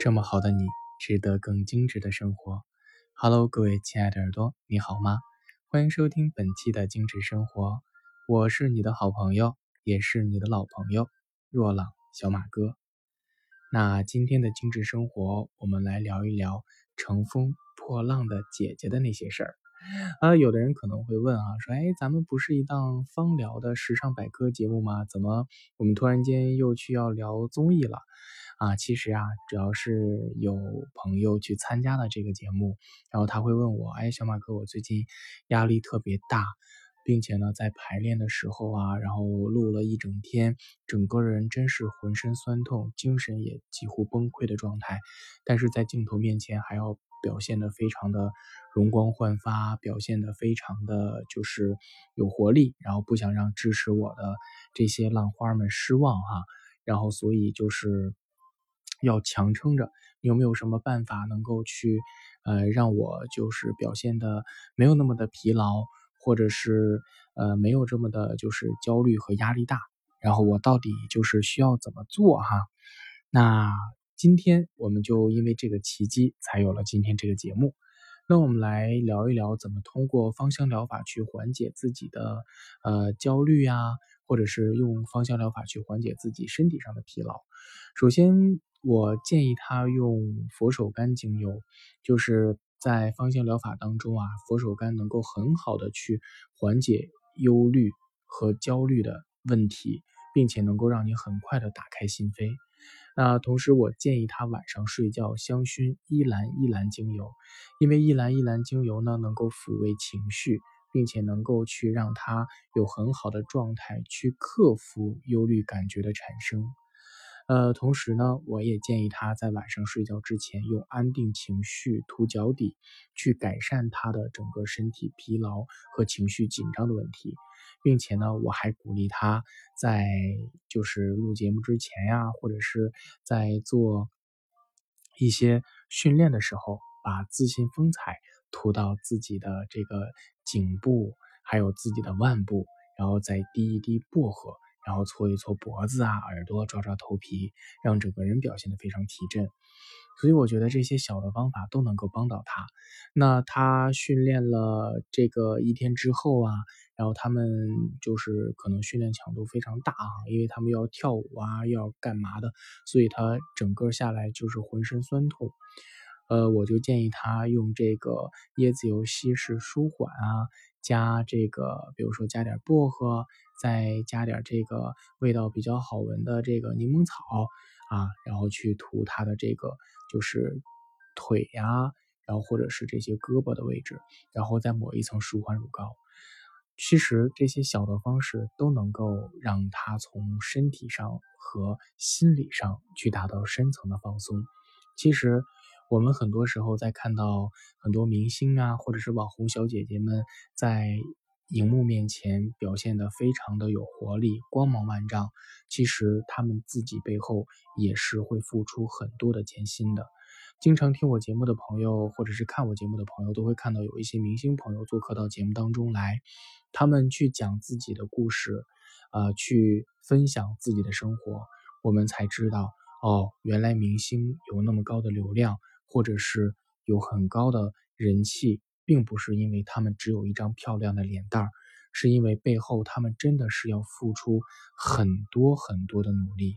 这么好的你，值得更精致的生活。Hello，各位亲爱的耳朵，你好吗？欢迎收听本期的精致生活，我是你的好朋友，也是你的老朋友若朗小马哥。那今天的精致生活，我们来聊一聊乘风破浪的姐姐的那些事儿。啊，有的人可能会问啊，说，哎，咱们不是一档芳疗的时尚百科节目吗？怎么我们突然间又去要聊综艺了？啊，其实啊，主要是有朋友去参加了这个节目，然后他会问我，哎，小马哥，我最近压力特别大，并且呢，在排练的时候啊，然后录了一整天，整个人真是浑身酸痛，精神也几乎崩溃的状态，但是在镜头面前还要表现的非常的容光焕发，表现的非常的就是有活力，然后不想让支持我的这些浪花们失望哈，然后所以就是。要强撑着，你有没有什么办法能够去，呃，让我就是表现的没有那么的疲劳，或者是呃没有这么的就是焦虑和压力大？然后我到底就是需要怎么做哈？那今天我们就因为这个契机才有了今天这个节目。那我们来聊一聊怎么通过芳香疗法去缓解自己的呃焦虑呀，或者是用芳香疗法去缓解自己身体上的疲劳。首先。我建议他用佛手柑精油，就是在芳香疗法当中啊，佛手柑能够很好的去缓解忧虑和焦虑的问题，并且能够让你很快的打开心扉。那同时，我建议他晚上睡觉香薰依兰依兰精油，因为依兰依兰精油呢，能够抚慰情绪，并且能够去让他有很好的状态去克服忧虑感觉的产生。呃，同时呢，我也建议他在晚上睡觉之前用安定情绪涂脚底，去改善他的整个身体疲劳和情绪紧张的问题，并且呢，我还鼓励他在就是录节目之前呀，或者是在做一些训练的时候，把自信风采涂到自己的这个颈部，还有自己的腕部，然后再滴一滴薄荷。然后搓一搓脖子啊，耳朵抓抓头皮，让整个人表现得非常提振。所以我觉得这些小的方法都能够帮到他。那他训练了这个一天之后啊，然后他们就是可能训练强度非常大啊，因为他们要跳舞啊，要干嘛的，所以他整个下来就是浑身酸痛。呃，我就建议他用这个椰子油稀释舒缓啊。加这个，比如说加点薄荷，再加点这个味道比较好闻的这个柠檬草啊，然后去涂它的这个就是腿呀，然后或者是这些胳膊的位置，然后再抹一层舒缓乳膏。其实这些小的方式都能够让他从身体上和心理上去达到深层的放松。其实。我们很多时候在看到很多明星啊，或者是网红小姐姐们在荧幕面前表现的非常的有活力、光芒万丈，其实他们自己背后也是会付出很多的艰辛的。经常听我节目的朋友，或者是看我节目的朋友，都会看到有一些明星朋友做客到节目当中来，他们去讲自己的故事，呃，去分享自己的生活，我们才知道，哦，原来明星有那么高的流量。或者是有很高的人气，并不是因为他们只有一张漂亮的脸蛋儿，是因为背后他们真的是要付出很多很多的努力。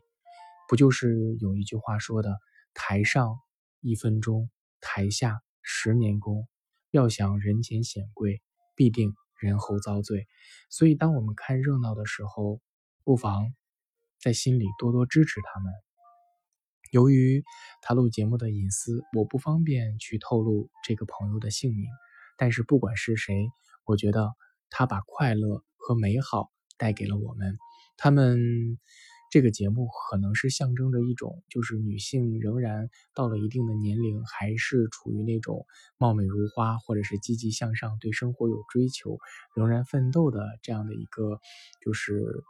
不就是有一句话说的“台上一分钟，台下十年功”，要想人前显贵，必定人后遭罪。所以，当我们看热闹的时候，不妨在心里多多支持他们。由于他录节目的隐私，我不方便去透露这个朋友的姓名。但是不管是谁，我觉得他把快乐和美好带给了我们。他们这个节目可能是象征着一种，就是女性仍然到了一定的年龄，还是处于那种貌美如花，或者是积极向上、对生活有追求、仍然奋斗的这样的一个，就是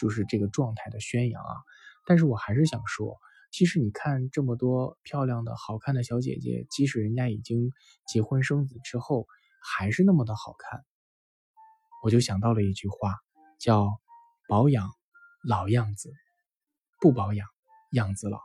就是这个状态的宣扬啊。但是我还是想说。其实你看这么多漂亮的好看的小姐姐，即使人家已经结婚生子之后，还是那么的好看。我就想到了一句话，叫“保养老样子，不保养样子老”。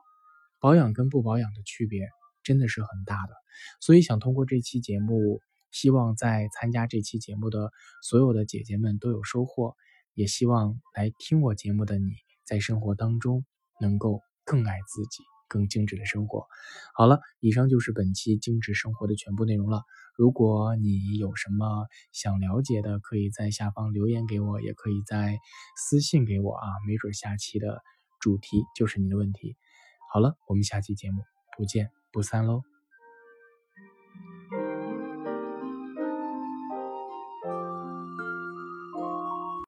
保养跟不保养的区别真的是很大的。所以想通过这期节目，希望在参加这期节目的所有的姐姐们都有收获，也希望来听我节目的你在生活当中能够更爱自己。更精致的生活。好了，以上就是本期精致生活的全部内容了。如果你有什么想了解的，可以在下方留言给我，也可以在私信给我啊，没准下期的主题就是你的问题。好了，我们下期节目不见不散喽。